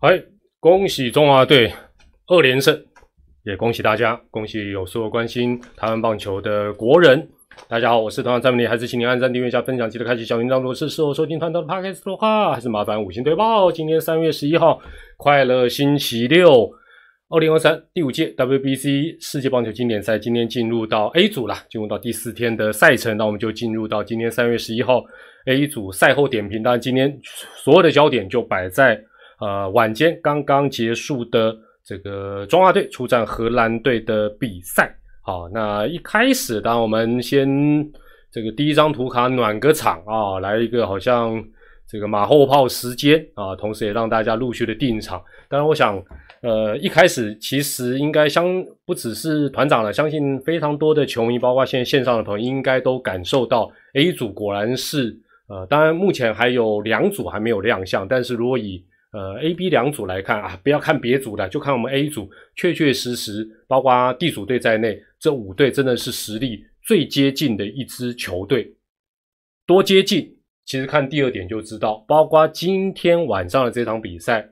哎，恭喜中华队二连胜，也恭喜大家，恭喜有所有关心台湾棒球的国人。大家好，我是团长张明丽，还是请您按赞、订阅、加分享，记得开启小铃铛。如果是事后收听团长的 podcast 的话，还是麻烦五星推报。今天三月十一号，快乐星期六，二零二三第五届 WBC 世界棒球经典赛今天进入到 A 组了，进入到第四天的赛程，那我们就进入到今天三月十一号 A 组赛后点评。当然，今天所有的焦点就摆在。呃，晚间刚刚结束的这个中华队出战荷兰队的比赛，好，那一开始，当我们先这个第一张图卡暖个场啊，来一个好像这个马后炮时间啊，同时也让大家陆续的定场。当然，我想，呃，一开始其实应该相不只是团长了，相信非常多的球迷，包括现在线上的朋友，应该都感受到 A 组果然是呃，当然目前还有两组还没有亮相，但是如果以呃，A、B 两组来看啊，不要看别组的，就看我们 A 组，确确实实，包括地主队在内，这五队真的是实力最接近的一支球队。多接近，其实看第二点就知道。包括今天晚上的这场比赛，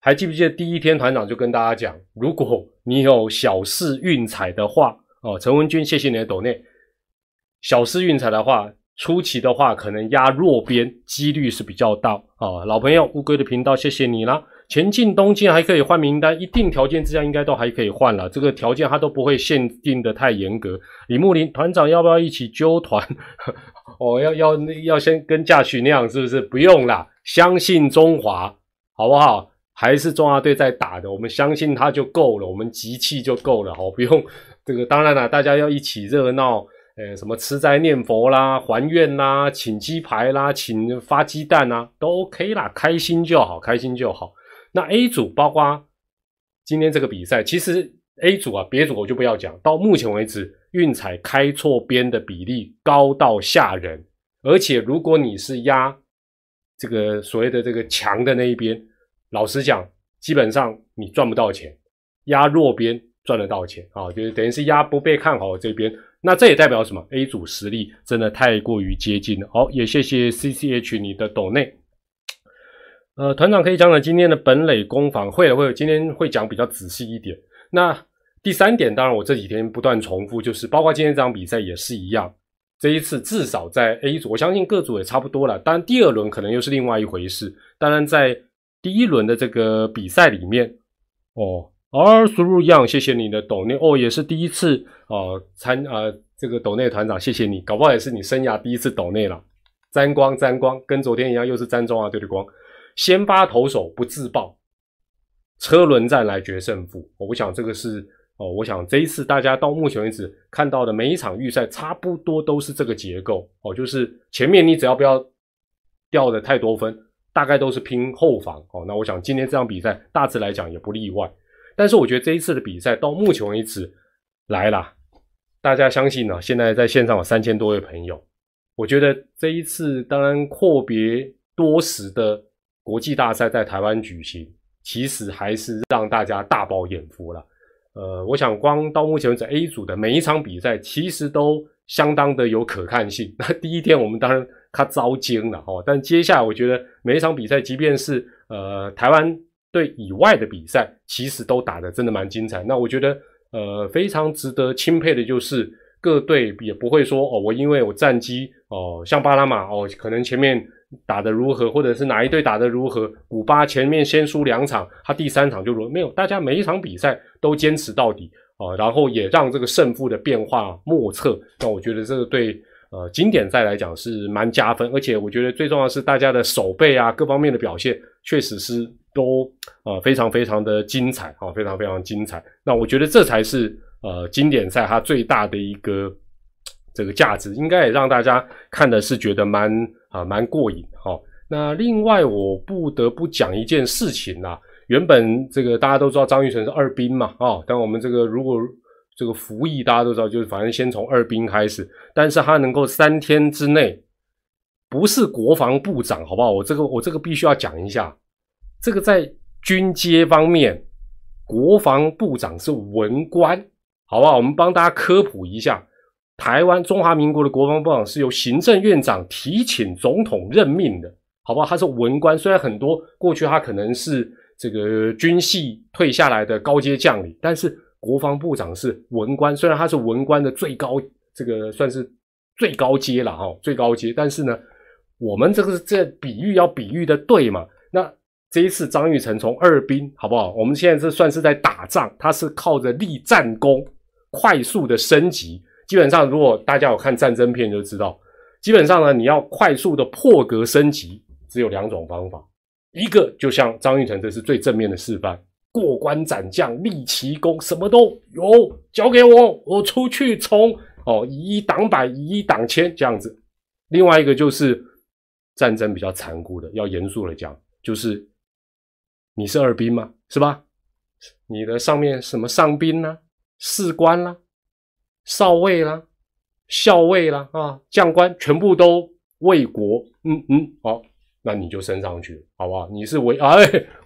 还记不记得第一天团长就跟大家讲，如果你有小试运彩的话，哦，陈文君，谢谢你的抖内，小试运彩的话。初期的话，可能压弱边几率是比较大啊。老朋友乌龟的频道，谢谢你啦。前进东进还可以换名单，一定条件之下应该都还可以换了。这个条件他都不会限定的太严格。李木林团长要不要一起揪团？哦，要要要先跟驾许那样是不是？不用啦，相信中华好不好？还是中华队在打的，我们相信他就够了，我们集气就够了，好不用这个。当然了，大家要一起热闹。呃，什么吃斋念佛啦、还愿啦、请鸡排啦、请发鸡蛋啊，都 OK 啦，开心就好，开心就好。那 A 组包括今天这个比赛，其实 A 组啊，别组我就不要讲。到目前为止，运彩开错边的比例高到吓人，而且如果你是压这个所谓的这个强的那一边，老实讲，基本上你赚不到钱。压弱边赚得到钱啊，就是等于是压不被看好的这边。那这也代表什么？A 组实力真的太过于接近了。好，也谢谢 C C H 你的抖内。呃，团长可以讲讲今天的本垒攻防，会了会，今天会讲比较仔细一点。那第三点，当然我这几天不断重复，就是包括今天这场比赛也是一样。这一次至少在 A 组，我相信各组也差不多了。当然第二轮可能又是另外一回事。当然在第一轮的这个比赛里面，哦。哦，苏入样，谢谢你的抖内哦，也是第一次呃参啊，这个抖内团长，谢谢你，搞不好也是你生涯第一次抖内了。沾光沾光，跟昨天一样，又是沾中啊对对光。先发投手不自爆，车轮战来决胜负。我想这个是哦，我想这一次大家到目前为止看到的每一场预赛，差不多都是这个结构哦，就是前面你只要不要掉的太多分，大概都是拼后防哦。那我想今天这场比赛大致来讲也不例外。但是我觉得这一次的比赛到目前为止来了，大家相信呢？现在在线上有三千多位朋友，我觉得这一次当然阔别多时的国际大赛在台湾举行，其实还是让大家大饱眼福了。呃，我想光到目前为止 A 组的每一场比赛，其实都相当的有可看性。那第一天我们当然他遭惊了哦，但接下来我觉得每一场比赛，即便是呃台湾。队以外的比赛其实都打得真的蛮精彩。那我觉得，呃，非常值得钦佩的就是各队也不会说哦，我因为我战绩哦，像巴拿马哦，可能前面打得如何，或者是哪一队打得如何，古巴前面先输两场，他第三场就如没有，大家每一场比赛都坚持到底啊，然后也让这个胜负的变化莫测。那我觉得这个对呃经典赛来讲是蛮加分，而且我觉得最重要是大家的手背啊各方面的表现确实是。都呃非常非常的精彩啊，非常非常精彩。那我觉得这才是呃经典赛它最大的一个这个价值，应该也让大家看的是觉得蛮啊蛮过瘾哈。那另外我不得不讲一件事情呐，原本这个大家都知道张玉成是二兵嘛啊，但我们这个如果这个服役大家都知道，就是反正先从二兵开始，但是他能够三天之内不是国防部长，好不好？我这个我这个必须要讲一下。这个在军阶方面，国防部长是文官，好不好？我们帮大家科普一下，台湾中华民国的国防部长是由行政院长提请总统任命的，好不好？他是文官，虽然很多过去他可能是这个军系退下来的高阶将领，但是国防部长是文官，虽然他是文官的最高，这个算是最高阶了哈，最高阶，但是呢，我们这个这比喻要比喻的对嘛？那这一次张玉成从二兵好不好？我们现在这算是在打仗，他是靠着立战功，快速的升级。基本上，如果大家有看战争片就知道，基本上呢，你要快速的破格升级，只有两种方法，一个就像张玉成，这是最正面的示范。过关斩将，立奇功，什么都有，交给我，我出去冲哦，以一挡百，以一挡千这样子。另外一个就是战争比较残酷的，要严肃的讲，就是你是二兵吗？是吧？你的上面什么上兵啦？士官啦，少尉啦，校尉啦，啊，将官全部都为国。嗯嗯，好，那你就升上去，好不好？你是为哎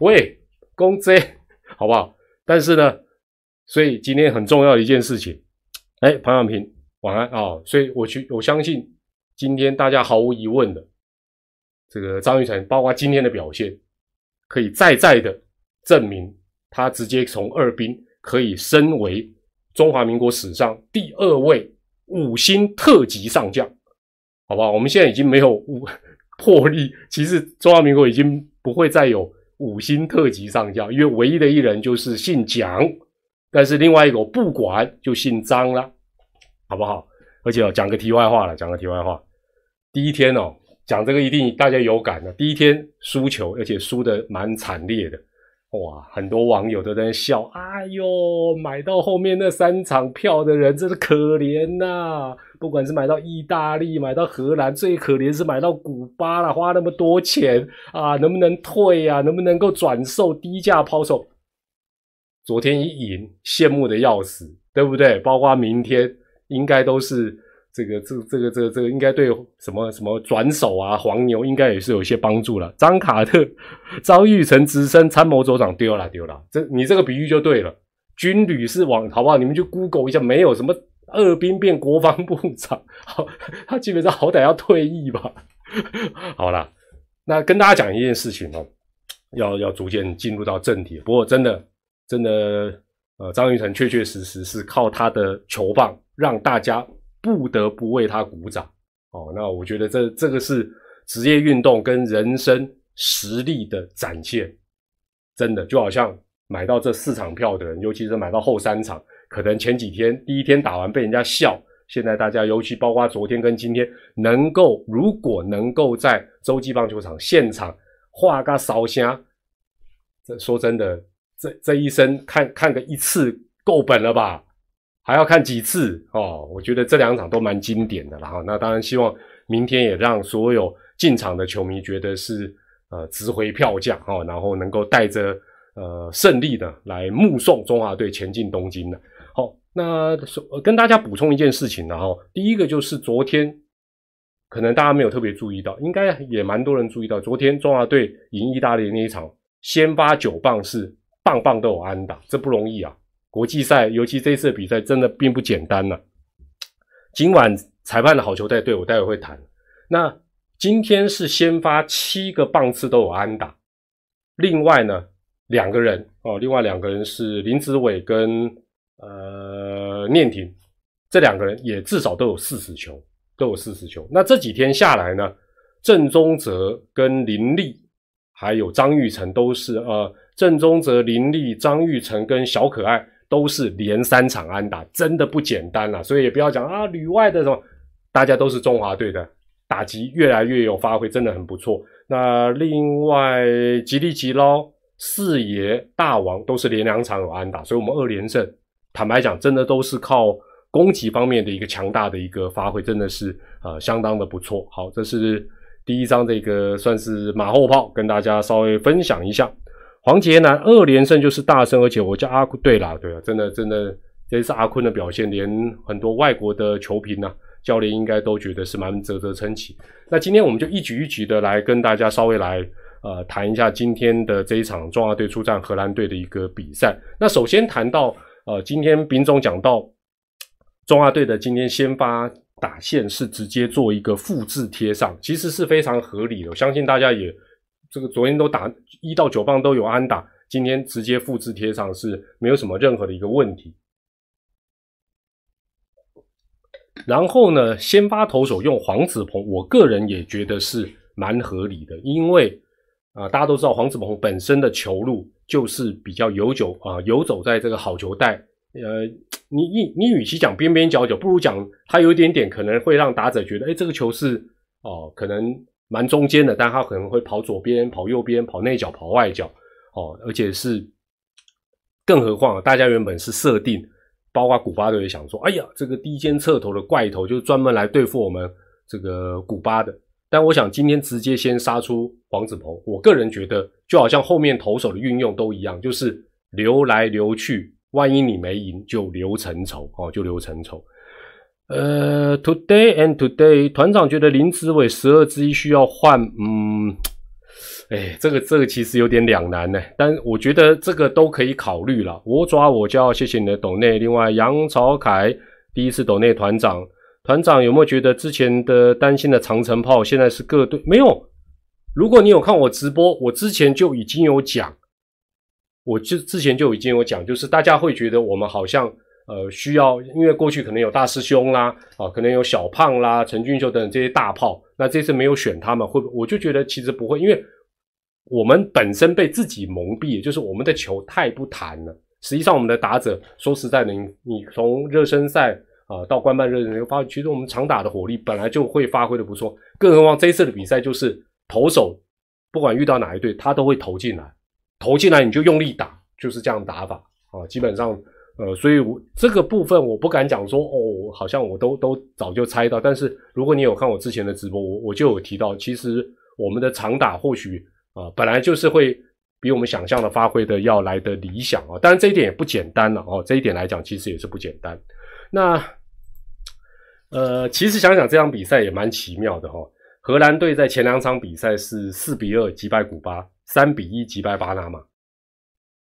为，公贼。好不好？但是呢，所以今天很重要的一件事情，哎，庞小平晚安啊！所以我去，我相信今天大家毫无疑问的，这个张玉成，包括今天的表现，可以再再的证明他直接从二兵可以升为中华民国史上第二位五星特级上将，好不好？我们现在已经没有五魄力，其实中华民国已经不会再有。五星特级上将，因为唯一的一人就是姓蒋，但是另外一个我不管，就姓张了，好不好？而且哦，讲个题外话了，讲个题外话。第一天哦，讲这个一定大家有感的。第一天输球，而且输的蛮惨烈的。哇，很多网友都在笑，哎呦，买到后面那三场票的人真是可怜呐！不管是买到意大利、买到荷兰，最可怜是买到古巴了，花那么多钱啊，能不能退啊？能不能够转售、低价抛售？昨天一赢，羡慕的要死，对不对？包括明天，应该都是。这个这这个这个这个应该对什么什么转手啊黄牛应该也是有一些帮助了。张卡特、张玉成直升参谋总长丢了丢了，这你这个比喻就对了。军旅是往好不好？你们去 Google 一下，没有什么二兵变国防部长，好，他基本上好歹要退役吧。好了，那跟大家讲一件事情哦，要要逐渐进入到正题。不过真的真的，呃，张玉成确确实实是靠他的球棒让大家。不得不为他鼓掌哦！那我觉得这这个是职业运动跟人生实力的展现，真的就好像买到这四场票的人，尤其是买到后三场，可能前几天第一天打完被人家笑，现在大家尤其包括昨天跟今天，能够如果能够在洲际棒球场现场画个烧香，这说真的，这这一生看看个一次够本了吧？还要看几次哦？我觉得这两场都蛮经典的了哈。那当然希望明天也让所有进场的球迷觉得是呃值回票价哈，然后能够带着呃胜利的来目送中华队前进东京的。好，那跟大家补充一件事情然后第一个就是昨天可能大家没有特别注意到，应该也蛮多人注意到，昨天中华队赢意大利那一场，先发九棒是棒棒都有安打，这不容易啊。国际赛，尤其这次比赛，真的并不简单呢。今晚裁判的好球带队，我待会会谈。那今天是先发七个棒次都有安打，另外呢两个人哦，另外两个人是林子伟跟呃念婷，这两个人也至少都有四十球，都有四十球。那这几天下来呢，郑宗泽跟林立还有张玉成都是呃，郑宗泽、林立、张玉成跟小可爱。都是连三场安打，真的不简单了。所以也不要讲啊，旅外的什么，大家都是中华队的打击越来越有发挥，真的很不错。那另外吉利吉捞四爷大王都是连两场有安打，所以我们二连胜。坦白讲，真的都是靠攻击方面的一个强大的一个发挥，真的是呃相当的不错。好，这是第一张这个算是马后炮，跟大家稍微分享一下。黄杰南二连胜就是大胜，而且我叫阿坤，对啦，对啊，真的真的，这次阿坤的表现，连很多外国的球评呢，教练应该都觉得是蛮啧啧称奇。那今天我们就一局一局的来跟大家稍微来呃谈一下今天的这一场中华队出战荷兰队的一个比赛。那首先谈到呃，今天丙总讲到中华队的今天先发打线是直接做一个复制贴上，其实是非常合理的，我相信大家也。这个昨天都打一到九棒都有安打，今天直接复制贴上是没有什么任何的一个问题。然后呢，先发投手用黄子鹏，我个人也觉得是蛮合理的，因为啊，大家都知道黄子鹏本身的球路就是比较游走啊，游走在这个好球带。呃，你你你与其讲边边角角，不如讲他有一点点可能会让打者觉得，哎，这个球是哦，可能蛮中间的，但他可能会跑左边、跑右边、跑内角、跑外角，哦，而且是，更何况大家原本是设定。包括古巴队也想说，哎呀，这个低肩侧头的怪头就专门来对付我们这个古巴的。但我想今天直接先杀出黄子鹏，我个人觉得就好像后面投手的运用都一样，就是留来留去，万一你没赢就留成仇哦，就留成仇。呃，Today and Today，团长觉得林子伟十二之一需要换，嗯。哎，这个这个其实有点两难呢，但我觉得这个都可以考虑了。我抓我就要，谢谢你的抖内。另外，杨朝凯第一次抖内团长，团长有没有觉得之前的担心的长城炮现在是各队没有？如果你有看我直播，我之前就已经有讲，我就之前就已经有讲，就是大家会觉得我们好像呃需要，因为过去可能有大师兄啦，啊，可能有小胖啦、陈俊秀等等这些大炮，那这次没有选他们，会我就觉得其实不会，因为。我们本身被自己蒙蔽，就是我们的球太不弹了。实际上，我们的打者说实在的，你你从热身赛啊到官办热身赛，发其实我们常打的火力本来就会发挥的不错。更何况这一次的比赛，就是投手不管遇到哪一队，他都会投进来，投进来你就用力打，就是这样打法啊。基本上，呃，所以我这个部分我不敢讲说哦，好像我都都早就猜到。但是如果你有看我之前的直播，我我就有提到，其实我们的长打或许。啊，本来就是会比我们想象的发挥的要来的理想啊，当然这一点也不简单了哦，这一点来讲其实也是不简单。那呃，其实想想这场比赛也蛮奇妙的哈。荷兰队在前两场比赛是四比二击败古巴，三比一击败巴拿马，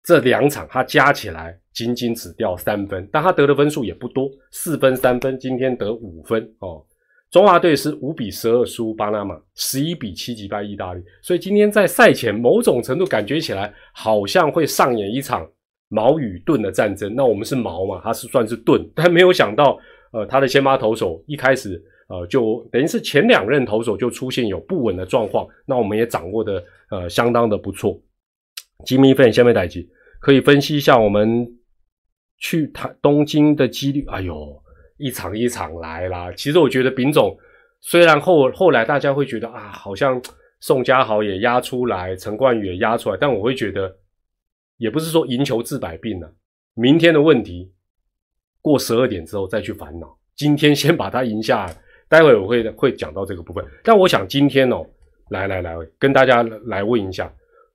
这两场他加起来仅仅只掉三分，但他得的分数也不多，四分三分，今天得五分哦。中华队是五比十二输巴拿马，十一比七击败意大利。所以今天在赛前，某种程度感觉起来好像会上演一场矛与盾的战争。那我们是矛嘛，他是算是盾，但没有想到，呃，他的先发投手一开始，呃，就等于是前两任投手就出现有不稳的状况。那我们也掌握的，呃，相当的不错。吉米粉下面代级可以分析一下我们去台东京的几率。哎呦！一场一场来啦。其实我觉得丙总虽然后后来大家会觉得啊，好像宋家豪也压出来，陈冠宇也压出来，但我会觉得也不是说赢球治百病了。明天的问题过十二点之后再去烦恼，今天先把它赢下来。待会我会会讲到这个部分。但我想今天哦，来来来，跟大家来问一下，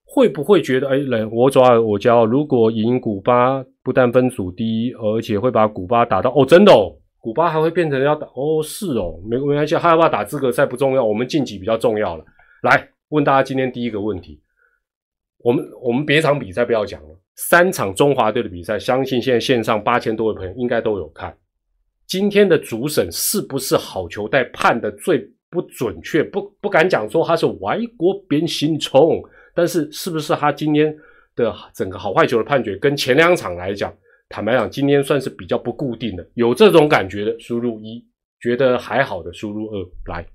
会不会觉得哎，我抓我教，如果赢古巴，不但分组低，而且会把古巴打到哦，真的哦。古巴还会变成要打哦，是哦，没没关系，他要不要打资格赛不重要，我们晋级比较重要了。来问大家今天第一个问题，我们我们别场比赛不要讲了，三场中华队的比赛，相信现在线上八千多位朋友应该都有看。今天的主审是不是好球带判的最不准确？不不敢讲说他是外国边心虫，但是是不是他今天的整个好坏球的判决跟前两场来讲？坦白讲，今天算是比较不固定的，有这种感觉的输入一，觉得还好的输入二来。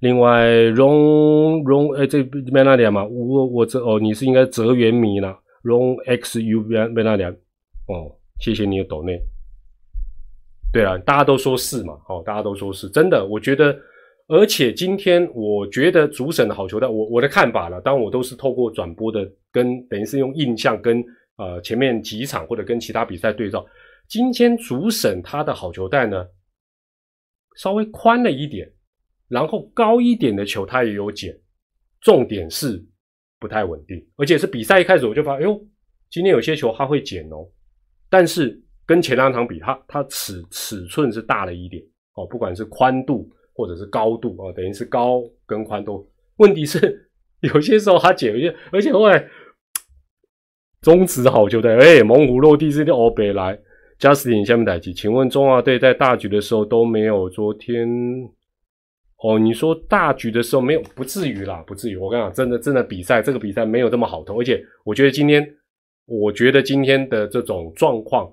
另外，荣荣哎，这边那点嘛，我我这哦，你是应该泽元迷了，荣 X U 边边那点哦，谢谢你的抖内。对啊，大家都说是嘛，哦，大家都说是真的，我觉得，而且今天我觉得主审的好球带，我我的看法了，当然我都是透过转播的，跟等于是用印象跟。呃，前面几场或者跟其他比赛对照，今天主审他的好球带呢，稍微宽了一点，然后高一点的球他也有捡，重点是不太稳定，而且是比赛一开始我就发现，哎呦，今天有些球他会捡哦，但是跟前两场比，它它尺尺寸是大了一点哦，不管是宽度或者是高度啊，等于是高跟宽都，问题是有些时候他捡一些，而且后来。中职好球队，哎，猛虎落地是的欧北来，Justin 下面台机，请问中华队在大局的时候都没有昨天哦，你说大局的时候没有，不至于啦，不至于。我跟你讲，真的真的比赛这个比赛没有这么好投，而且我觉得今天，我觉得今天的这种状况，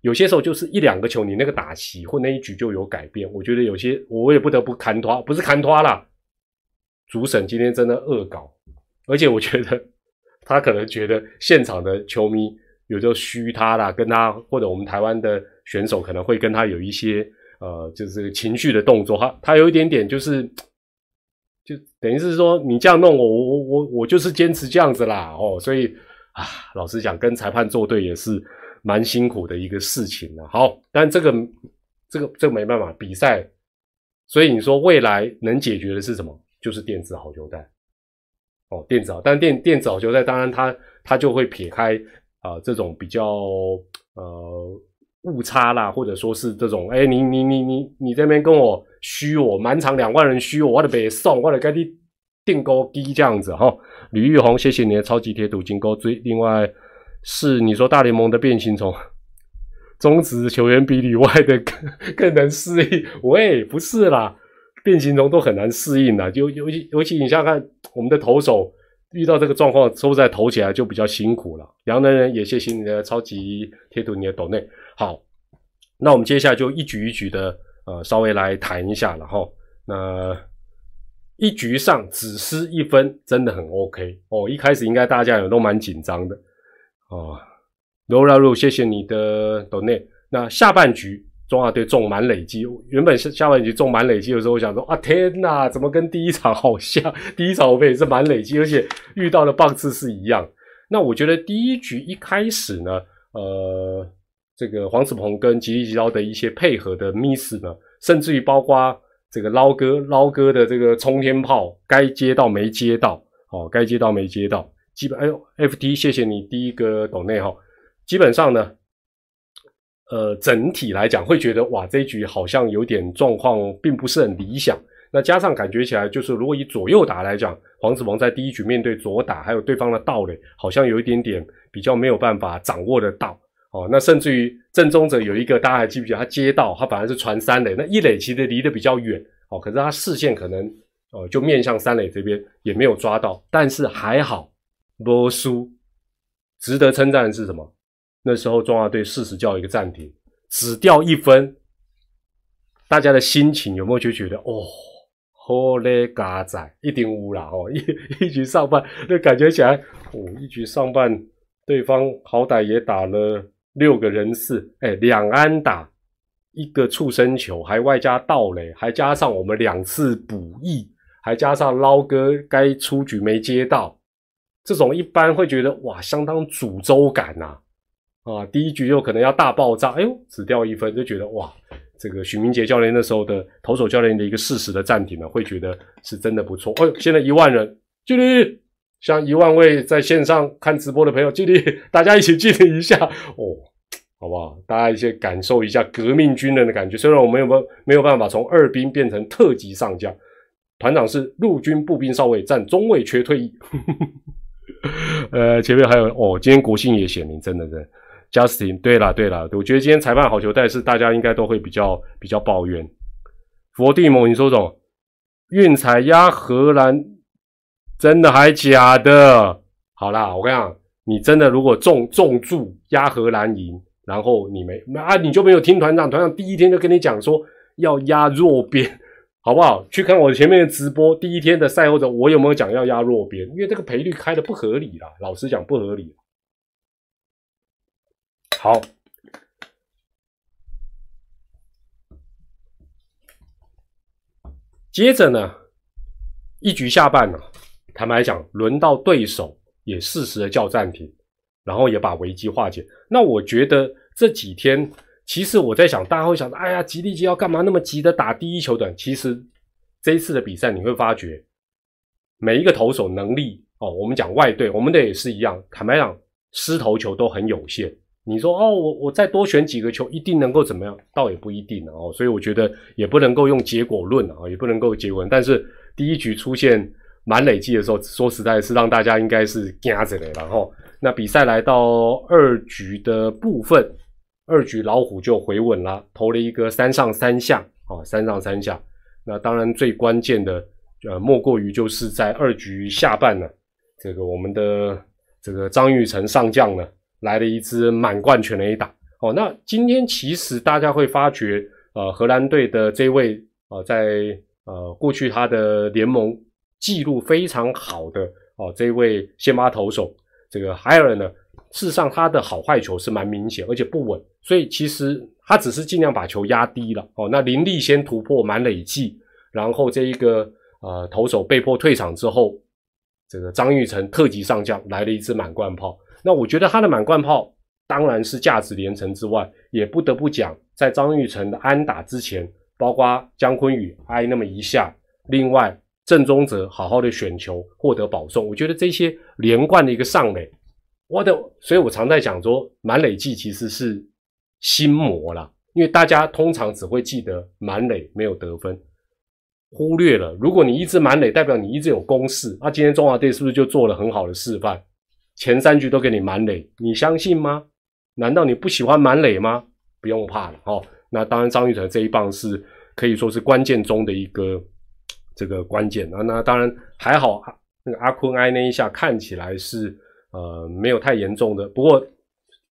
有些时候就是一两个球，你那个打席或那一局就有改变。我觉得有些我也不得不砍拖，不是砍拖啦，主审今天真的恶搞，而且我觉得他可能觉得现场的球迷有时候虚他啦，跟他或者我们台湾的选手可能会跟他有一些。呃，就是情绪的动作，他他有一点点，就是就等于是说，你这样弄我，我我我我就是坚持这样子啦，哦，所以啊，老实讲，跟裁判作对也是蛮辛苦的一个事情的。好，但这个这个这个没办法，比赛，所以你说未来能解决的是什么？就是电子好球带，哦，电子好，但电电子好球带，当然它它就会撇开啊这种比较呃。误差啦，或者说是这种，哎，你你你你你这边跟我虚我，满场两万人虚我，我得别送，我得给你订高低这样子哈。吕玉红，谢谢你的超级贴图金钩追。另外是你说大联盟的变形虫，中职球员比里外的更更能适应。喂，不是啦，变形虫都很难适应的，就尤其尤其你想想看，我们的投手遇到这个状况，说在投起来就比较辛苦了。杨能人也谢谢你的超级贴图，你的抖内。好，那我们接下来就一局一局的呃，稍微来谈一下了哈。那一局上只失一分，真的很 OK 哦。一开始应该大家也都蛮紧张的哦。罗拉路，谢谢你的 donate。那下半局中华队中满累积，原本是下半局中满累积的时候，我想说啊，天哪，怎么跟第一场好像？第一场我们也是满累积，而且遇到的棒次是一样。那我觉得第一局一开始呢，呃。这个黄子鹏跟吉利吉捞的一些配合的 miss 呢，甚至于包括这个捞哥捞哥的这个冲天炮，该接到没接到，哦，该接到没接到，基本哎呦，FT 谢谢你第一个懂内哈，基本上呢，呃，整体来讲会觉得哇，这一局好像有点状况，并不是很理想。那加上感觉起来，就是如果以左右打来讲，黄子王在第一局面对左打，还有对方的道垒，好像有一点点比较没有办法掌握得到。哦，那甚至于正宗者有一个，大家还记不记得？他接到他反而是传三垒，那一垒其实离得比较远，哦，可是他视线可能，哦，就面向三垒这边也没有抓到，但是还好，波输。值得称赞的是什么？那时候中华队适时叫一个暂停，只掉一分，大家的心情有没有就觉得哦，好嘞，嘎仔一定乌啦哦，一一局上半那感觉起来，哦，一局上半对方好歹也打了。六个人次，哎，两安打，一个畜生球，还外加盗垒，还加上我们两次补役，还加上捞哥该出局没接到，这种一般会觉得哇，相当诅咒感呐，啊，第一局又可能要大爆炸，哎呦，只掉一分，就觉得哇，这个许明杰教练那时候的投手教练的一个事实的暂停呢，会觉得是真的不错。哦，现在一万人，距离像一万位在线上看直播的朋友，距离大家一起距离一下哦。好不好？大家一些感受一下革命军人的感觉。虽然我们有没有没有办法从二兵变成特级上将，团长是陆军步兵少尉，占中尉，缺退役。呵呵呃，前面还有哦，今天国庆也显明，真的真的。Justin，对了对了，我觉得今天裁判好球带是大家应该都会比较比较抱怨。佛地魔，你说什么？运彩压荷兰，真的还假的？好啦，我跟你讲，你真的如果重重注压荷兰赢。然后你没啊，你就没有听团长，团长第一天就跟你讲说要压弱边，好不好？去看我前面的直播，第一天的赛后的我有没有讲要压弱边？因为这个赔率开的不合理啦，老实讲不合理。好，接着呢，一局下半呢，坦白讲，轮到对手也适时的叫暂停。然后也把危机化解。那我觉得这几天，其实我在想，大家会想，哎呀，吉利吉要干嘛那么急的打第一球的？其实这一次的比赛，你会发觉每一个投手能力哦，我们讲外队，我们的也是一样。坦白讲，失投球都很有限。你说哦，我我再多选几个球，一定能够怎么样？倒也不一定哦。所以我觉得也不能够用结果论啊，也不能够结论。但是第一局出现满累计的时候，说实在是让大家应该是惊着的，然后。那比赛来到二局的部分，二局老虎就回稳了，投了一个三上三下啊，三上三下。那当然最关键的，呃，莫过于就是在二局下半呢，这个我们的这个张玉成上将呢，来了一支满贯全垒打。哦，那今天其实大家会发觉，呃，荷兰队的这位呃，在呃过去他的联盟记录非常好的哦，这位先发投手这个海尔呢，事实上他的好坏球是蛮明显，而且不稳，所以其实他只是尽量把球压低了。哦，那林立先突破满垒计，然后这一个呃投手被迫退场之后，这个张玉成特级上将来了一支满贯炮。那我觉得他的满贯炮。当然是价值连城之外，也不得不讲，在张玉成的安打之前，包括姜昆宇挨那么一下，另外郑宗哲好好的选球获得保送，我觉得这些连贯的一个上垒，我的，所以我常在讲说，满垒计其实是心魔啦，因为大家通常只会记得满垒没有得分，忽略了如果你一直满垒，代表你一直有攻势，那今天中华队是不是就做了很好的示范？前三局都给你满垒，你相信吗？难道你不喜欢满垒吗？不用怕了哦。那当然，张玉成这一棒是可以说是关键中的一个这个关键啊。那当然还好，那个阿坤挨那一下看起来是呃没有太严重的。不过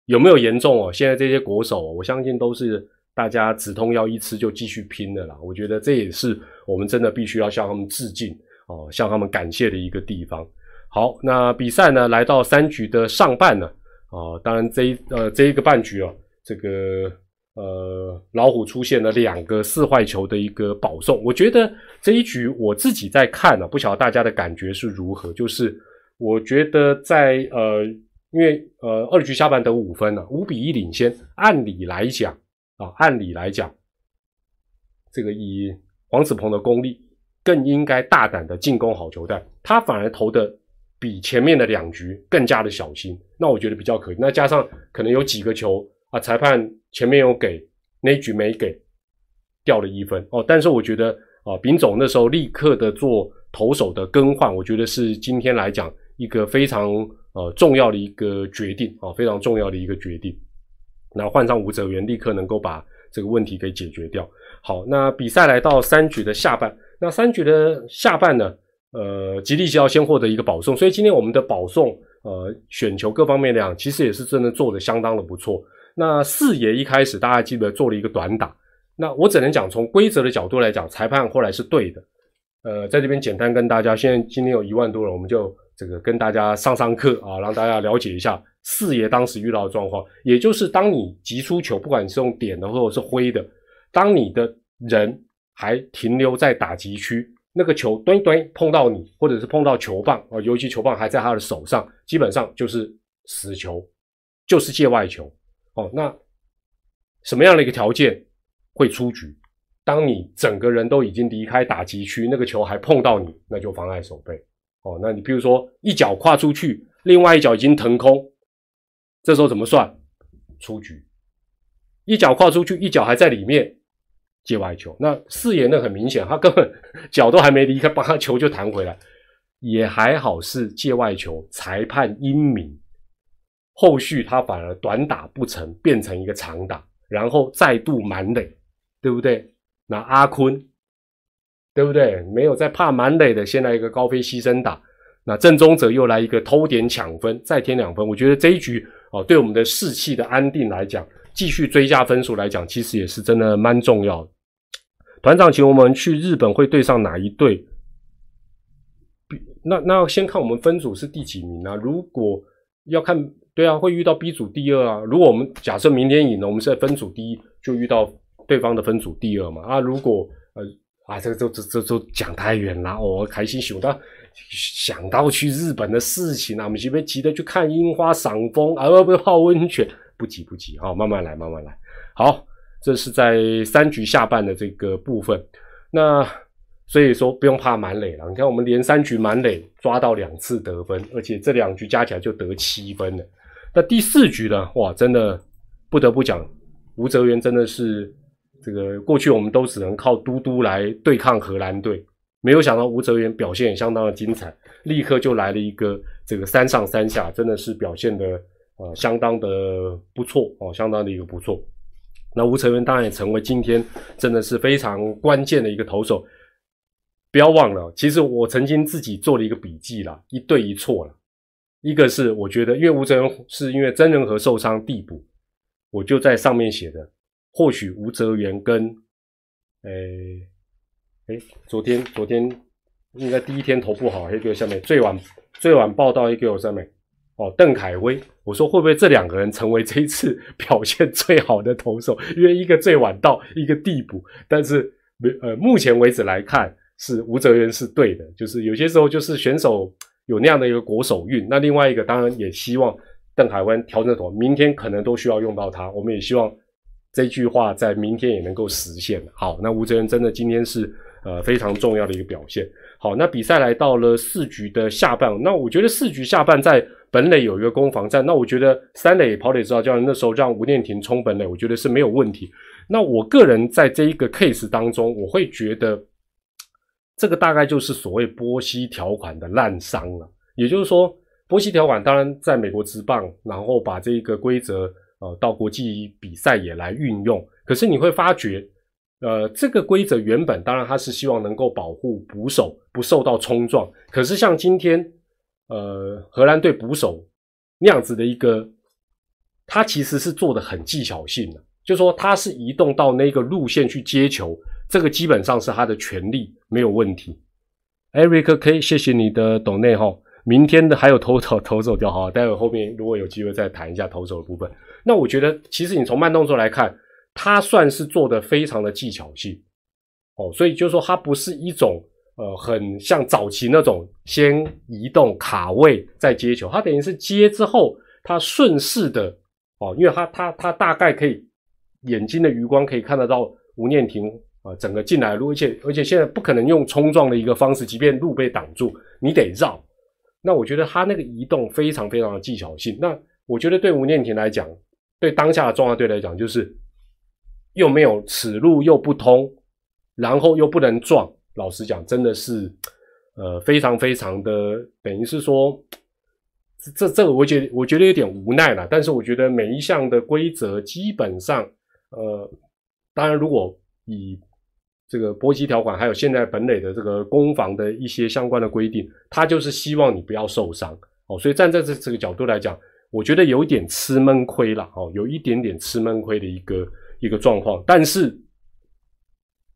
有没有严重哦？现在这些国手，我相信都是大家止痛药一吃就继续拼的啦。我觉得这也是我们真的必须要向他们致敬哦，向他们感谢的一个地方。好，那比赛呢来到三局的上半呢。啊，当然这一呃这一个半局啊，这个呃老虎出现了两个四坏球的一个保送，我觉得这一局我自己在看呢，不晓得大家的感觉是如何。就是我觉得在呃，因为呃二局下半得五分了，五比一领先，按理来讲啊，按理来讲，这个以黄子鹏的功力，更应该大胆的进攻好球带，他反而投的。比前面的两局更加的小心，那我觉得比较可以。那加上可能有几个球啊，裁判前面有给，那局没给，掉了一分哦。但是我觉得啊，丙总那时候立刻的做投手的更换，我觉得是今天来讲一个非常呃重要的一个决定啊，非常重要的一个决定。那换上吴哲源，立刻能够把这个问题给解决掉。好，那比赛来到三局的下半，那三局的下半呢？呃，吉利是要先获得一个保送，所以今天我们的保送，呃，选球各方面量其实也是真的做的相当的不错。那四爷一开始大家记得做了一个短打，那我只能讲从规则的角度来讲，裁判后来是对的。呃，在这边简单跟大家，现在今天有一万多人，我们就这个跟大家上上课啊，让大家了解一下四爷当时遇到的状况，也就是当你急出球，不管你是用点的或者是挥的，当你的人还停留在打击区。那个球端端碰到你，或者是碰到球棒啊，尤其球棒还在他的手上，基本上就是死球，就是界外球哦。那什么样的一个条件会出局？当你整个人都已经离开打击区，那个球还碰到你，那就妨碍守备哦。那你比如说一脚跨出去，另外一脚已经腾空，这时候怎么算？出局。一脚跨出去，一脚还在里面。界外球，那四爷那很明显，他根本 脚都还没离开，把他球就弹回来，也还好是界外球，裁判英明，后续他反而短打不成，变成一个长打，然后再度满垒，对不对？那阿坤，对不对？没有在怕满垒的，先来一个高飞牺牲打，那正宗者又来一个偷点抢分，再添两分，我觉得这一局哦，对我们的士气的安定来讲，继续追加分数来讲，其实也是真的蛮重要的。团长，请我们去日本会对上哪一队？那那要先看我们分组是第几名啊？如果要看，对啊，会遇到 B 组第二啊。如果我们假设明天赢了，我们是在分组第一，就遇到对方的分组第二嘛。啊，如果呃啊，这个都、都、都都讲太远了。我开心想到想到去日本的事情啊，我们这边急着去看樱花赏枫，啊，不泡温泉，不急不急，好，慢慢来，慢慢来，好。这是在三局下半的这个部分，那所以说不用怕满垒了。你看我们连三局满垒抓到两次得分，而且这两局加起来就得七分了。那第四局呢？哇，真的不得不讲，吴泽源真的是这个过去我们都只能靠嘟嘟来对抗荷兰队，没有想到吴泽源表现也相当的精彩，立刻就来了一个这个三上三下，真的是表现的呃相当的不错哦，相当的一个不错。那吴成元当然也成为今天真的是非常关键的一个投手。不要忘了，其实我曾经自己做了一个笔记啦，一对一错了。一个是我觉得，因为吴哲源是因为曾仁和受伤递补，我就在上面写的，或许吴哲源跟，诶，诶，昨天昨天应该第一天投不好，一个下面最晚最晚报道一个我上面，哦，邓凯威，我说会不会这两个人成为这一次 表现最好的投手？因为一个最晚到，一个递补，但是没呃，目前为止来看。是吴哲源是对的，就是有些时候就是选手有那样的一个国手运。那另外一个当然也希望邓海湾调整头，明天可能都需要用到他。我们也希望这句话在明天也能够实现。好，那吴哲源真的今天是呃非常重要的一个表现。好，那比赛来到了四局的下半，那我觉得四局下半在本垒有一个攻防战，那我觉得三垒跑垒指导教练那时候让吴念庭冲本垒，我觉得是没有问题。那我个人在这一个 case 当中，我会觉得。这个大概就是所谓波西条款的滥觞了。也就是说，波西条款当然在美国职棒，然后把这个规则呃到国际比赛也来运用。可是你会发觉，呃，这个规则原本当然它是希望能够保护捕手不受到冲撞。可是像今天，呃，荷兰队捕手那样子的一个，他其实是做的很技巧性的，就说他是移动到那个路线去接球。这个基本上是他的权利，没有问题。Eric K，谢谢你的懂内哈。明天的还有投手投手就好，待会后面如果有机会再谈一下投手的部分。那我觉得，其实你从慢动作来看，他算是做的非常的技巧性哦。所以就是说，他不是一种呃很像早期那种先移动卡位再接球，他等于是接之后，他顺势的哦，因为他他他大概可以眼睛的余光可以看得到吴念庭。啊，整个进来路，而且而且现在不可能用冲撞的一个方式，即便路被挡住，你得绕。那我觉得他那个移动非常非常的技巧性。那我觉得对吴念婷来讲，对当下的中华队来讲，就是又没有此路又不通，然后又不能撞。老实讲，真的是呃非常非常的，等于是说，这这个我觉得我觉得有点无奈了。但是我觉得每一项的规则基本上，呃，当然如果以这个波及条款，还有现在本垒的这个攻防的一些相关的规定，他就是希望你不要受伤哦。所以站在这这个角度来讲，我觉得有点吃闷亏了哦，有一点点吃闷亏的一个一个状况。但是，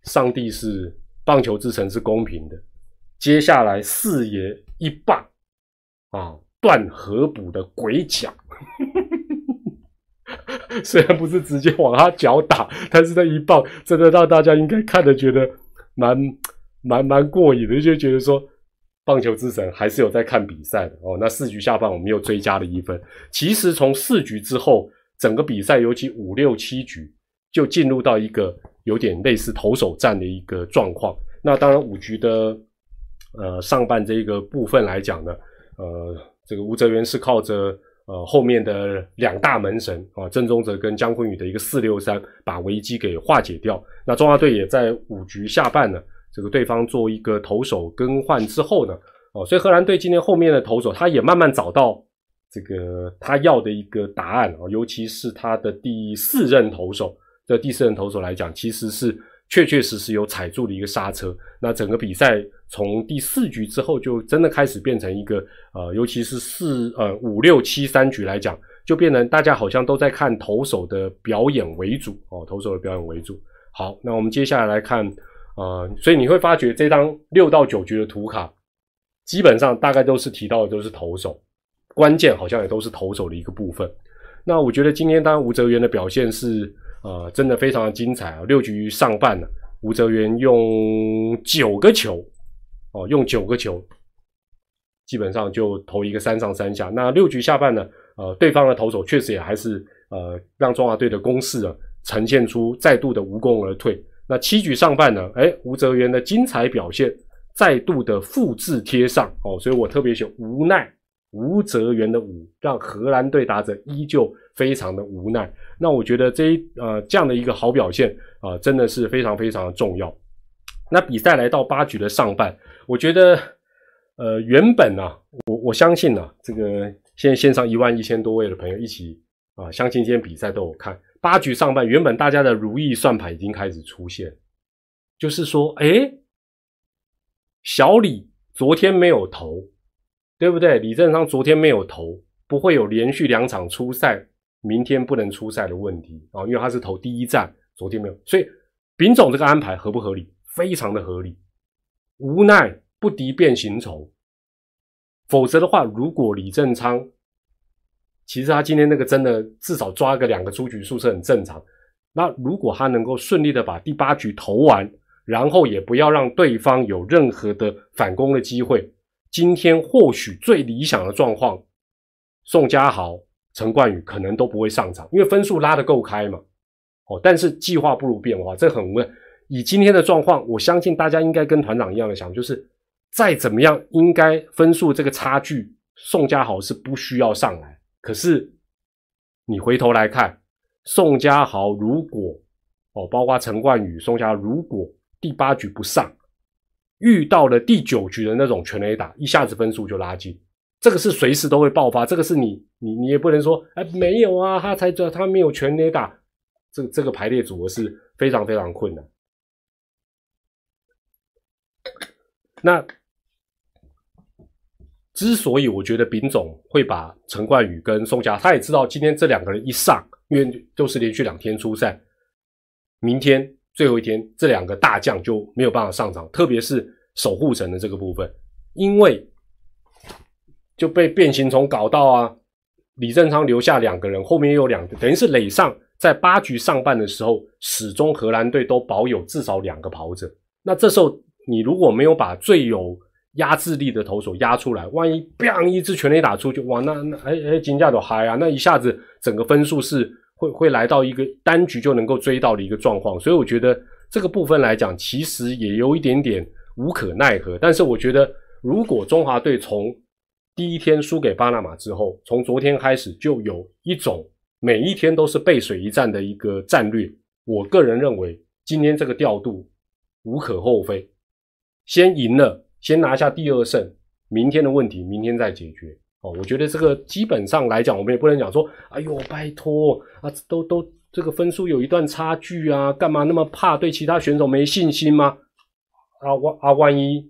上帝是棒球之神是公平的，接下来四爷一棒啊，断河补的鬼脚。虽然不是直接往他脚打，但是那一棒真的让大家应该看的觉得蛮蛮蛮过瘾的，就觉得说棒球之神还是有在看比赛的哦。那四局下半我们又追加了一分。其实从四局之后，整个比赛尤其五六七局就进入到一个有点类似投手战的一个状况。那当然五局的呃上半这一个部分来讲呢，呃，这个吴哲源是靠着。呃，后面的两大门神啊，郑宗哲跟姜昆宇的一个四六三，把危机给化解掉。那中华队也在五局下半呢，这个对方做一个投手更换之后呢，哦，所以荷兰队今天后面的投手，他也慢慢找到这个他要的一个答案啊，尤其是他的第四任投手，这第四任投手来讲，其实是。确确实实有踩住的一个刹车，那整个比赛从第四局之后就真的开始变成一个呃，尤其是四呃五六七三局来讲，就变成大家好像都在看投手的表演为主哦，投手的表演为主。好，那我们接下来来看呃，所以你会发觉这张六到九局的图卡，基本上大概都是提到的都是投手，关键好像也都是投手的一个部分。那我觉得今天当然吴哲源的表现是。呃，真的非常的精彩啊！六局上半呢，吴哲源用九个球，哦，用九个球，基本上就投一个三上三下。那六局下半呢，呃，对方的投手确实也还是呃，让中华队的攻势啊，呈现出再度的无功而退。那七局上半呢，哎，吴泽源的精彩表现再度的复制贴上哦，所以我特别写无奈。吴泽源的五让荷兰队打者依旧非常的无奈。那我觉得这一呃这样的一个好表现啊，真的是非常非常的重要。那比赛来到八局的上半，我觉得呃原本呢，我我相信呢，这个现在线上一万一千多位的朋友一起啊，相信今天比赛都有看。八局上半，原本大家的如意算盘已经开始出现，就是说，哎，小李昨天没有投，对不对？李正昌昨天没有投，不会有连续两场出赛，明天不能出赛的问题啊，因为他是投第一站，昨天没有，所以丙总这个安排合不合理？非常的合理。无奈不敌变形虫，否则的话，如果李正昌，其实他今天那个真的至少抓个两个出局数是很正常。那如果他能够顺利的把第八局投完，然后也不要让对方有任何的反攻的机会，今天或许最理想的状况，宋家豪、陈冠宇可能都不会上场，因为分数拉得够开嘛。哦，但是计划不如变化，这很问。以今天的状况，我相信大家应该跟团长一样的想，就是再怎么样，应该分数这个差距，宋家豪是不需要上来。可是你回头来看。宋家豪如果哦，包括陈冠宇、宋家如果第八局不上，遇到了第九局的那种全垒打，一下子分数就拉近，这个是随时都会爆发。这个是你你你也不能说哎没有啊，他才他没有全垒打，这这个排列组合是非常非常困难。那之所以我觉得丙总会把陈冠宇跟宋佳，他也知道今天这两个人一上。因为都是连续两天出赛，明天最后一天，这两个大将就没有办法上场，特别是守护神的这个部分，因为就被变形虫搞到啊。李正昌留下两个人，后面又有两个，等于是垒上在八局上半的时候，始终荷兰队都保有至少两个跑者。那这时候你如果没有把最有压制力的投手压出来，万一 bang 一支全垒打出去，哇，那那哎哎金价都嗨啊，那一下子整个分数是。会会来到一个单局就能够追到的一个状况，所以我觉得这个部分来讲，其实也有一点点无可奈何。但是我觉得，如果中华队从第一天输给巴拿马之后，从昨天开始就有一种每一天都是背水一战的一个战略，我个人认为今天这个调度无可厚非，先赢了，先拿下第二胜，明天的问题明天再解决。哦，我觉得这个基本上来讲，我们也不能讲说，哎呦，拜托啊，都都这个分数有一段差距啊，干嘛那么怕对其他选手没信心吗？啊万啊，万一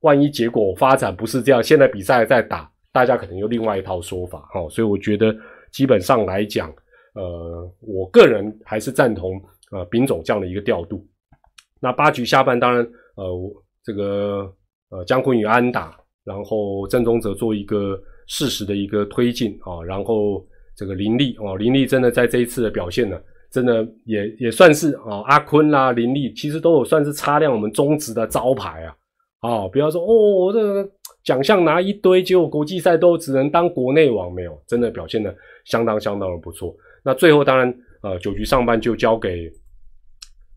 万一结果发展不是这样，现在比赛在打，大家可能有另外一套说法哈。所以我觉得基本上来讲，呃，我个人还是赞同呃丙总这样的一个调度。那八局下半，当然呃这个呃姜昆与安打，然后郑宗泽做一个。事实的一个推进啊，然后这个林立哦，林立真的在这一次的表现呢，真的也也算是啊，阿坤啦，林立其实都有算是擦亮我们中职的招牌啊，啊，不要说哦，我这个奖项拿一堆，结果国际赛都只能当国内王，没有，真的表现的相当相当的不错。那最后当然呃，九局上半就交给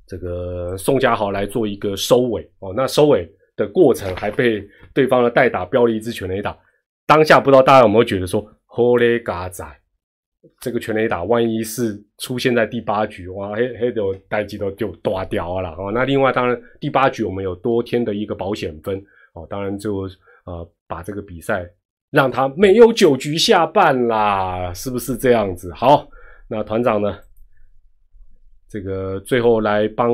这个宋家豪来做一个收尾哦，那收尾的过程还被对方的代打标了一支全垒打。当下不知道大家有没有觉得说，Holy God 仔，这个全垒打万一是出现在第八局，哇，黑黑的待机都就断掉了哦。那另外当然第八局我们有多天的一个保险分哦，当然就呃把这个比赛让他没有九局下半啦，是不是这样子？好，那团长呢，这个最后来帮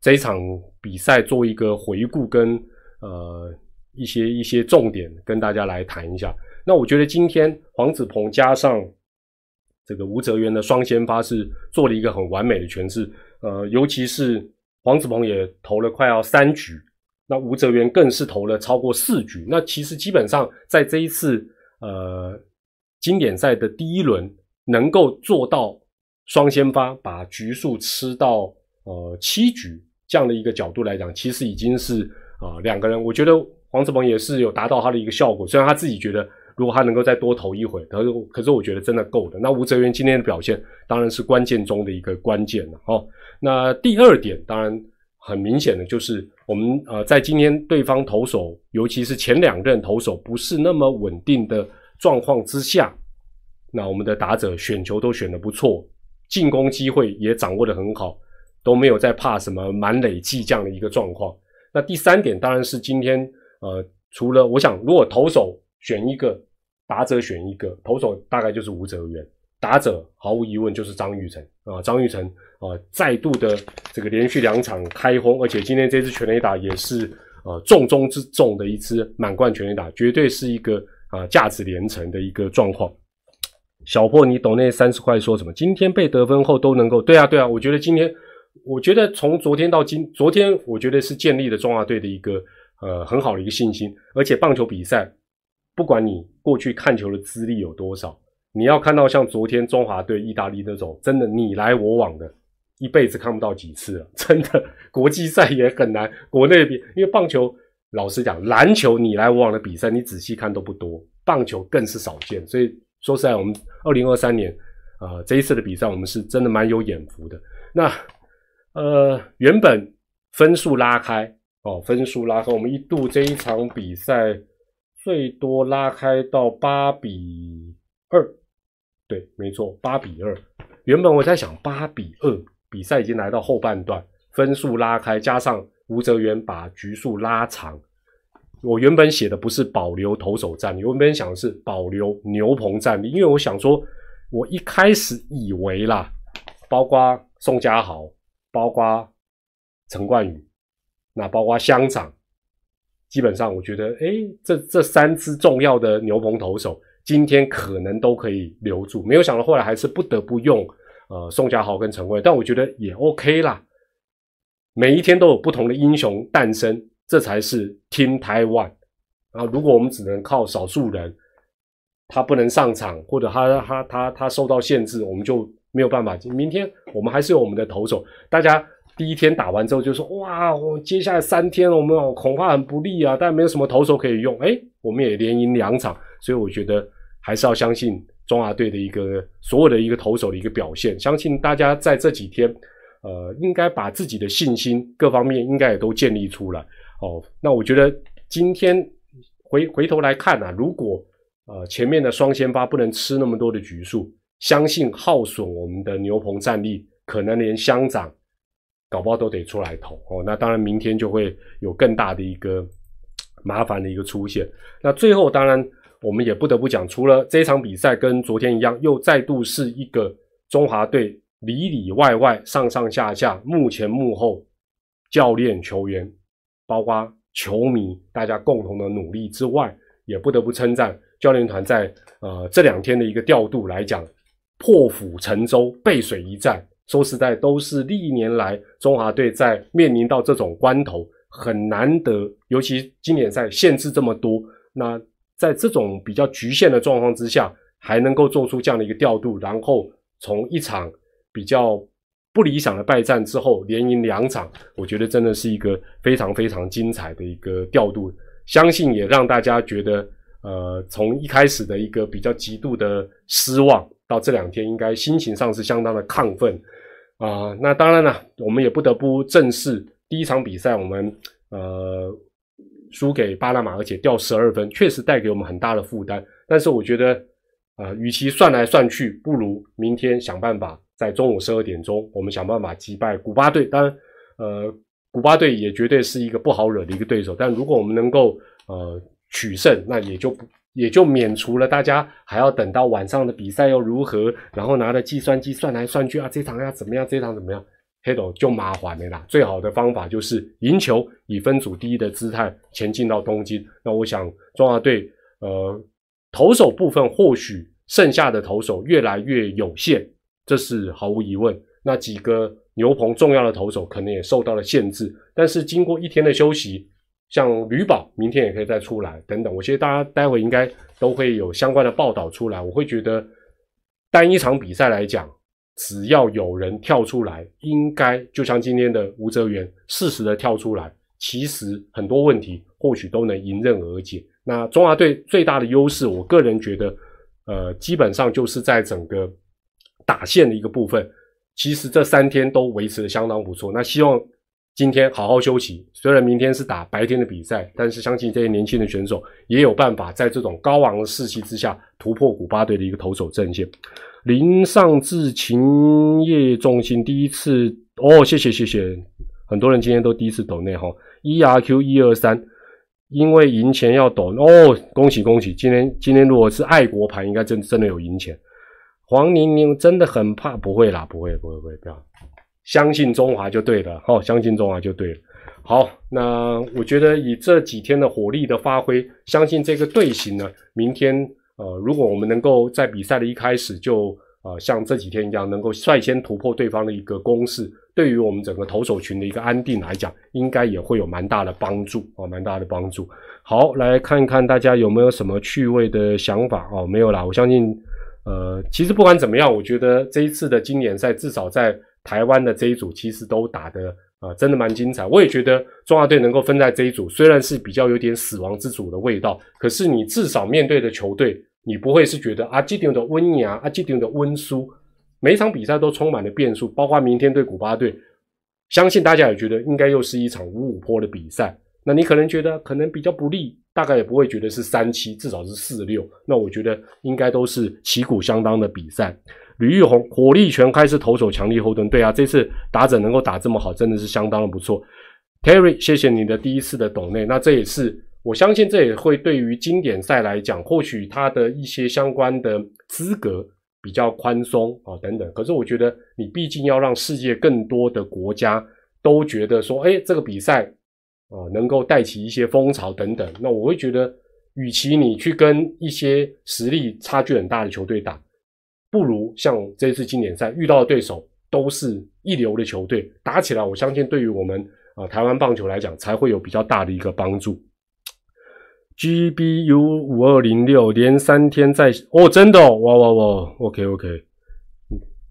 这场比赛做一个回顾跟呃。一些一些重点跟大家来谈一下。那我觉得今天黄子鹏加上这个吴泽源的双先发是做了一个很完美的诠释。呃，尤其是黄子鹏也投了快要三局，那吴泽源更是投了超过四局。那其实基本上在这一次呃经典赛的第一轮能够做到双先发，把局数吃到呃七局这样的一个角度来讲，其实已经是啊两个人，我觉得。黄子鹏也是有达到他的一个效果，虽然他自己觉得如果他能够再多投一回，可是可是我觉得真的够的。那吴哲源今天的表现当然是关键中的一个关键了哦。那第二点当然很明显的就是我们呃在今天对方投手，尤其是前两任投手不是那么稳定的状况之下，那我们的打者选球都选的不错，进攻机会也掌握的很好，都没有在怕什么满垒计这样的一个状况。那第三点当然是今天。呃，除了我想，如果投手选一个，打者选一个，投手大概就是吴哲源，打者毫无疑问就是张玉成啊。张玉成啊，再度的这个连续两场开轰，而且今天这支全垒打也是呃重中之重的一支满贯全垒打，绝对是一个啊价值连城的一个状况。小破，你懂那三十块说什么？今天被得分后都能够对啊对啊，我觉得今天，我觉得从昨天到今，昨天我觉得是建立了中华队的一个呃很好的一个信心，而且棒球比赛，不管你过去看球的资历有多少，你要看到像昨天中华队意大利那种真的你来我往的，一辈子看不到几次了，真的国际赛也很难，国内比因为棒球老实讲，篮球你来我往的比赛你仔细看都不多，棒球更是少见，所以。说实在，我们二零二三年，啊，这一次的比赛，我们是真的蛮有眼福的。那，呃，原本分数拉开，哦，分数拉开，我们一度这一场比赛最多拉开到八比二，对，没错，八比二。原本我在想，八比二，比赛已经来到后半段，分数拉开，加上吴泽元把局数拉长。我原本写的不是保留投手战力，我原本想的是保留牛棚战力，因为我想说，我一开始以为啦，包括宋家豪，包括陈冠宇，那包括乡长，基本上我觉得，哎，这这三支重要的牛棚投手，今天可能都可以留住，没有想到后来还是不得不用呃宋家豪跟陈冠，但我觉得也 OK 啦，每一天都有不同的英雄诞生。这才是听台湾啊！如果我们只能靠少数人，他不能上场，或者他他他他受到限制，我们就没有办法。明天我们还是有我们的投手。大家第一天打完之后就说：“哇，我接下来三天我们恐怕很不利啊！”但没有什么投手可以用。哎，我们也连赢两场，所以我觉得还是要相信中华队的一个所有的一个投手的一个表现。相信大家在这几天，呃，应该把自己的信心各方面应该也都建立出来。哦，那我觉得今天回回头来看啊，如果呃前面的双先发不能吃那么多的局数，相信耗损我们的牛棚战力，可能连乡长搞不好都得出来投哦。那当然明天就会有更大的一个麻烦的一个出现。那最后当然我们也不得不讲，除了这场比赛跟昨天一样，又再度是一个中华队里里外外上上下下幕前幕后教练球员。包括球迷大家共同的努力之外，也不得不称赞教练团在呃这两天的一个调度来讲，破釜沉舟、背水一战。说实在，都是历年来中华队在面临到这种关头很难得，尤其经典赛限制这么多，那在这种比较局限的状况之下，还能够做出这样的一个调度，然后从一场比较。不理想的败战之后，连赢两场，我觉得真的是一个非常非常精彩的一个调度，相信也让大家觉得，呃，从一开始的一个比较极度的失望，到这两天应该心情上是相当的亢奋啊。那当然了，我们也不得不正视第一场比赛，我们呃输给巴拿马，而且掉十二分，确实带给我们很大的负担。但是我觉得，啊，与其算来算去，不如明天想办法。在中午十二点钟，我们想办法击败古巴队。当然，呃，古巴队也绝对是一个不好惹的一个对手。但如果我们能够呃取胜，那也就不也就免除了大家还要等到晚上的比赛又如何，然后拿着计算机算来算去啊，这场要怎么样，这场怎么样，黑斗就麻烦了啦。最好的方法就是赢球，以分组第一的姿态前进到东京。那我想，中华队呃投手部分或许剩下的投手越来越有限。这是毫无疑问。那几个牛棚重要的投手可能也受到了限制，但是经过一天的休息，像吕宝明天也可以再出来等等。我觉得大家待会应该都会有相关的报道出来。我会觉得单一场比赛来讲，只要有人跳出来，应该就像今天的吴哲源适时的跳出来，其实很多问题或许都能迎刃而解。那中华队最大的优势，我个人觉得，呃，基本上就是在整个。打线的一个部分，其实这三天都维持的相当不错。那希望今天好好休息。虽然明天是打白天的比赛，但是相信这些年轻的选手也有办法在这种高昂的士气之下突破古巴队的一个投手阵线。林上至勤业中心第一次哦，谢谢谢谢，很多人今天都第一次抖内哈。E R Q 一二三，因为赢钱要抖哦，恭喜恭喜！今天今天如果是爱国盘，应该真真的有赢钱。黄宁宁真的很怕，不会啦，不会，不会，不会，不要相信中华就对了，哦，相信中华就对了。好，那我觉得以这几天的火力的发挥，相信这个队形呢，明天呃，如果我们能够在比赛的一开始就呃像这几天一样，能够率先突破对方的一个攻势，对于我们整个投手群的一个安定来讲，应该也会有蛮大的帮助哦，蛮大的帮助。好，来看一看大家有没有什么趣味的想法哦？没有啦，我相信呃，其实不管怎么样，我觉得这一次的经典赛至少在台湾的这一组其实都打得。啊，真的蛮精彩。我也觉得中华队能够分在这一组，虽然是比较有点死亡之组的味道，可是你至少面对的球队，你不会是觉得阿基丁的温牙、阿基丁的温苏，每一场比赛都充满了变数，包括明天对古巴队，相信大家也觉得应该又是一场五五坡的比赛。那你可能觉得可能比较不利，大概也不会觉得是三七，至少是四六。那我觉得应该都是旗鼓相当的比赛。吕玉红火力全开，是投手强力后盾。对啊，这次打者能够打这么好，真的是相当的不错。Terry，谢谢你的第一次的懂内。那这也是我相信，这也会对于经典赛来讲，或许他的一些相关的资格比较宽松啊等等。可是我觉得，你毕竟要让世界更多的国家都觉得说，哎，这个比赛啊能够带起一些风潮等等。那我会觉得，与其你去跟一些实力差距很大的球队打。不如像这次经典赛遇到的对手都是一流的球队，打起来，我相信对于我们啊台湾棒球来讲，才会有比较大的一个帮助。GBU 五二零六连三天在哦，真的哦哇哇哇，OK OK。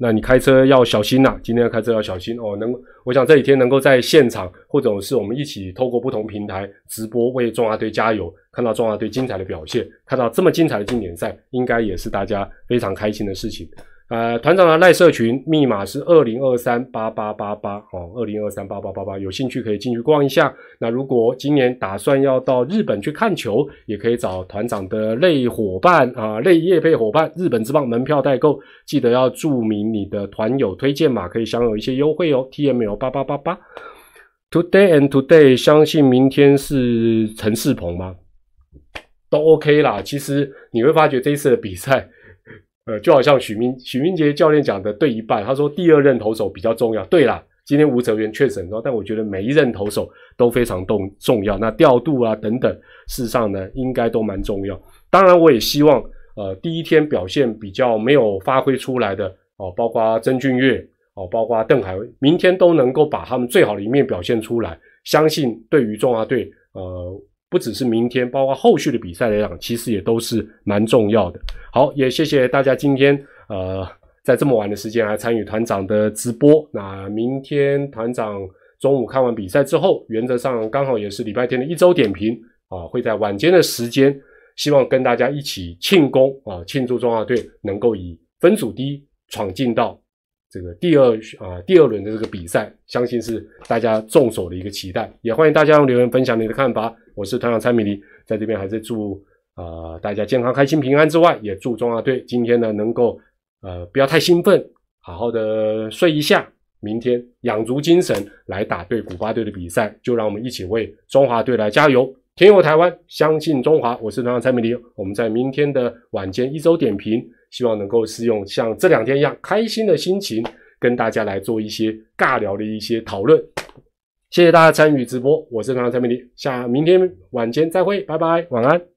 那你开车要小心呐！今天开车要小心哦。能，我想这几天能够在现场，或者是我们一起透过不同平台直播为中华队加油，看到中华队精彩的表现，看到这么精彩的经典赛，应该也是大家非常开心的事情。呃，团长的赖社群密码是二零二三八八八八哦，二零二三八八八八，有兴趣可以进去逛一下。那如果今年打算要到日本去看球，也可以找团长的类伙伴啊，类业配伙伴，日本之棒门票代购，记得要注明你的团友推荐码，可以享有一些优惠哦。T M L 八八八八，Today and Today，相信明天是陈世鹏吗？都 OK 啦。其实你会发觉这一次的比赛。呃，就好像许明许明杰教练讲的对一半，他说第二任投手比较重要。对啦，今天吴哲源确诊了，但我觉得每一任投手都非常重重要。那调度啊等等，事实上呢，应该都蛮重要。当然，我也希望呃第一天表现比较没有发挥出来的哦，包括曾俊岳哦，包括邓海，明天都能够把他们最好的一面表现出来。相信对于中华队呃。不只是明天，包括后续的比赛来讲，其实也都是蛮重要的。好，也谢谢大家今天呃在这么晚的时间来参与团长的直播。那明天团长中午看完比赛之后，原则上刚好也是礼拜天的一周点评啊，会在晚间的时间，希望跟大家一起庆功啊，庆祝中华队能够以分组第一闯进到。这个第二啊，第二轮的这个比赛，相信是大家众所的一个期待，也欢迎大家用留言分享你的看法。我是团长蔡米尼，在这边还是祝啊大家健康、开心、平安之外，也祝中华队今天呢能够呃不要太兴奋，好好的睡一下，明天养足精神来打对古巴队的比赛。就让我们一起为中华队来加油！天佑台湾，相信中华。我是团长蔡美玲，我们在明天的晚间一周点评。希望能够是用像这两天一样开心的心情，跟大家来做一些尬聊的一些讨论。谢谢大家参与直播，我是团长蔡美玲，下明天晚间再会，拜拜，晚安。